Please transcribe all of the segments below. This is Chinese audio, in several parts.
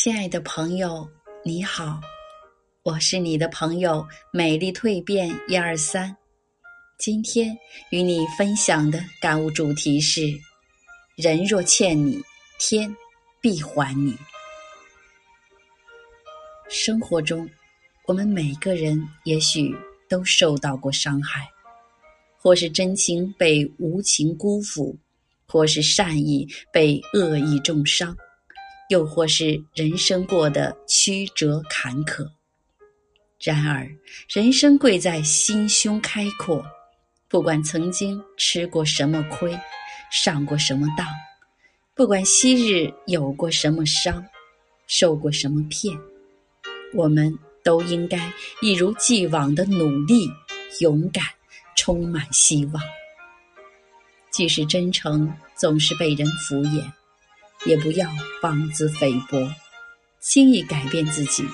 亲爱的朋友，你好，我是你的朋友美丽蜕变一二三。今天与你分享的感悟主题是：人若欠你，天必还你。生活中，我们每个人也许都受到过伤害，或是真情被无情辜负，或是善意被恶意重伤。又或是人生过得曲折坎坷，然而人生贵在心胸开阔。不管曾经吃过什么亏，上过什么当，不管昔日有过什么伤，受过什么骗，我们都应该一如既往的努力、勇敢，充满希望。即使真诚总是被人敷衍。也不要妄自菲薄，轻易改变自己。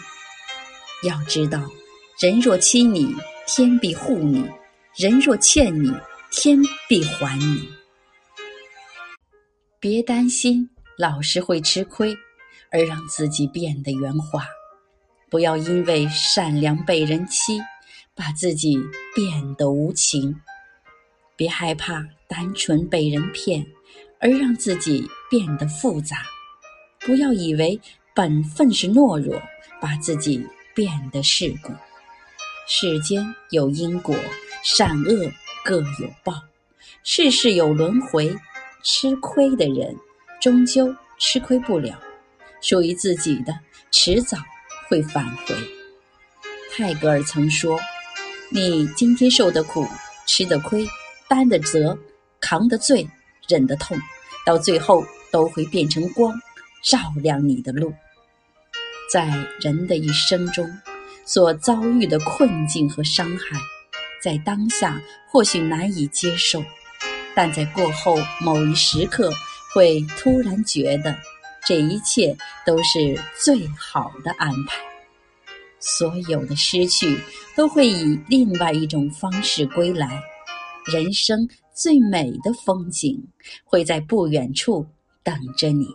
要知道，人若欺你，天必护你；人若欠你，天必还你。别担心老实会吃亏，而让自己变得圆滑；不要因为善良被人欺，把自己变得无情。别害怕单纯被人骗。而让自己变得复杂，不要以为本分是懦弱，把自己变得世故。世间有因果，善恶各有报，世事有轮回。吃亏的人终究吃亏不了，属于自己的迟早会返回。泰戈尔曾说：“你今天受的苦、吃的亏、担的责、扛的罪、忍的痛。”到最后都会变成光，照亮你的路。在人的一生中，所遭遇的困境和伤害，在当下或许难以接受，但在过后某一时刻，会突然觉得这一切都是最好的安排。所有的失去都会以另外一种方式归来。人生最美的风景会在不远处等着你。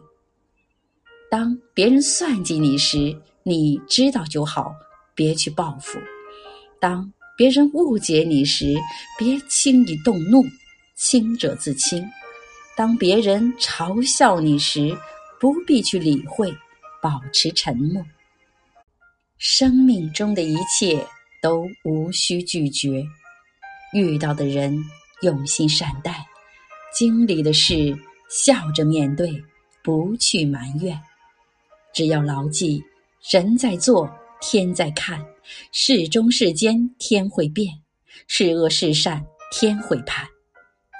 当别人算计你时，你知道就好，别去报复；当别人误解你时，别轻易动怒，清者自清；当别人嘲笑你时，不必去理会，保持沉默。生命中的一切都无需拒绝。遇到的人用心善待，经历的事笑着面对，不去埋怨。只要牢记，人在做，天在看；事中世间，天会变；是恶是善，天会判。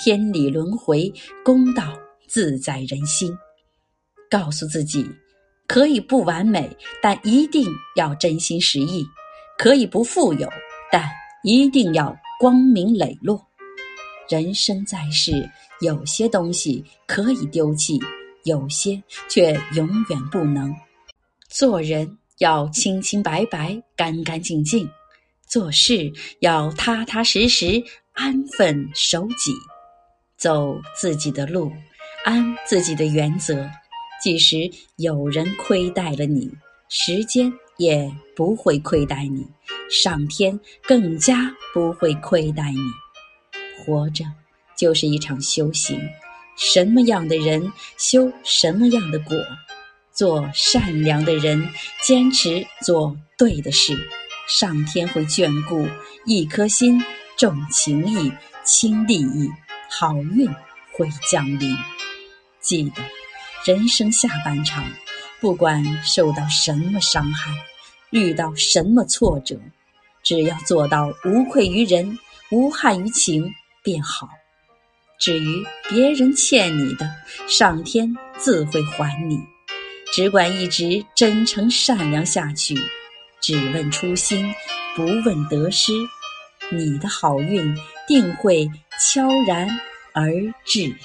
天理轮回，公道自在人心。告诉自己，可以不完美，但一定要真心实意；可以不富有，但一定要。光明磊落，人生在世，有些东西可以丢弃，有些却永远不能。做人要清清白白、干干净净，做事要踏踏实实、安分守己，走自己的路，安自己的原则。即使有人亏待了你，时间。也不会亏待你，上天更加不会亏待你。活着就是一场修行，什么样的人修什么样的果。做善良的人，坚持做对的事，上天会眷顾。一颗心重情义轻利益，好运会降临。记得，人生下半场。不管受到什么伤害，遇到什么挫折，只要做到无愧于人、无憾于情便好。至于别人欠你的，上天自会还你。只管一直真诚善良下去，只问初心，不问得失，你的好运定会悄然而至。